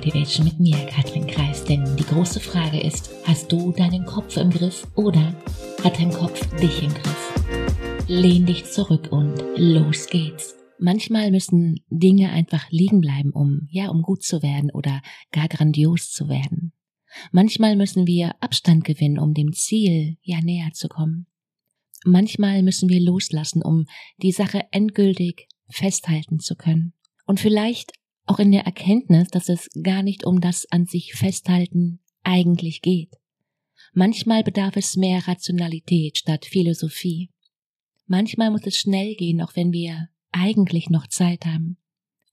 Motivation mit mir, Katrin Kreis. Denn die große Frage ist, hast du deinen Kopf im Griff oder hat dein Kopf dich im Griff? Lehn dich zurück und los geht's. Manchmal müssen Dinge einfach liegen bleiben, um, ja, um gut zu werden oder gar grandios zu werden. Manchmal müssen wir Abstand gewinnen, um dem Ziel, ja, näher zu kommen. Manchmal müssen wir loslassen, um die Sache endgültig festhalten zu können. Und vielleicht auch in der Erkenntnis, dass es gar nicht um das an sich festhalten eigentlich geht. Manchmal bedarf es mehr Rationalität statt Philosophie. Manchmal muss es schnell gehen, auch wenn wir eigentlich noch Zeit haben.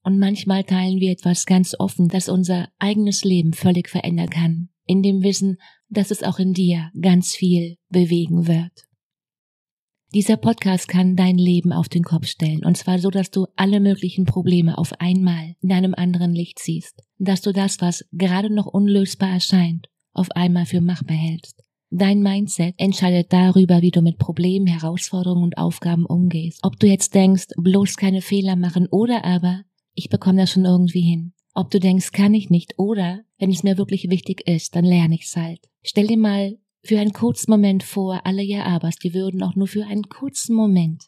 Und manchmal teilen wir etwas ganz offen, das unser eigenes Leben völlig verändern kann, in dem Wissen, dass es auch in dir ganz viel bewegen wird. Dieser Podcast kann dein Leben auf den Kopf stellen, und zwar so, dass du alle möglichen Probleme auf einmal in einem anderen Licht siehst, dass du das, was gerade noch unlösbar erscheint, auf einmal für machbar hältst. Dein Mindset entscheidet darüber, wie du mit Problemen, Herausforderungen und Aufgaben umgehst. Ob du jetzt denkst, bloß keine Fehler machen oder aber, ich bekomme das schon irgendwie hin. Ob du denkst, kann ich nicht oder, wenn es mir wirklich wichtig ist, dann lerne ich's halt. Stell dir mal für einen kurzen Moment vor, alle ja abers, die würden auch nur für einen kurzen Moment.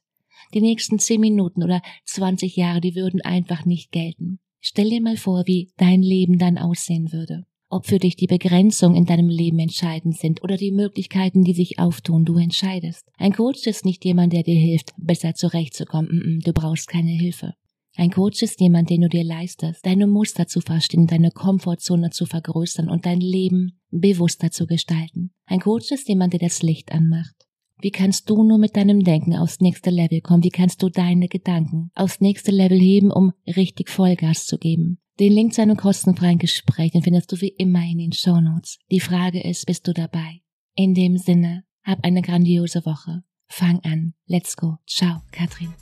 Die nächsten zehn Minuten oder zwanzig Jahre, die würden einfach nicht gelten. Stell dir mal vor, wie dein Leben dann aussehen würde. Ob für dich die Begrenzungen in deinem Leben entscheidend sind oder die Möglichkeiten, die sich auftun, du entscheidest. Ein Coach ist nicht jemand, der dir hilft, besser zurechtzukommen. Du brauchst keine Hilfe. Ein Coach ist jemand, den du dir leistest, deine Muster zu verstehen, deine Komfortzone zu vergrößern und dein Leben bewusster zu gestalten. Ein Coach ist jemand, der das Licht anmacht. Wie kannst du nur mit deinem Denken aufs nächste Level kommen? Wie kannst du deine Gedanken aufs nächste Level heben, um richtig Vollgas zu geben? Den Link zu einem kostenfreien Gespräch, den findest du wie immer in den Show Notes. Die Frage ist, bist du dabei? In dem Sinne, hab eine grandiose Woche. Fang an. Let's go. Ciao, Katrin.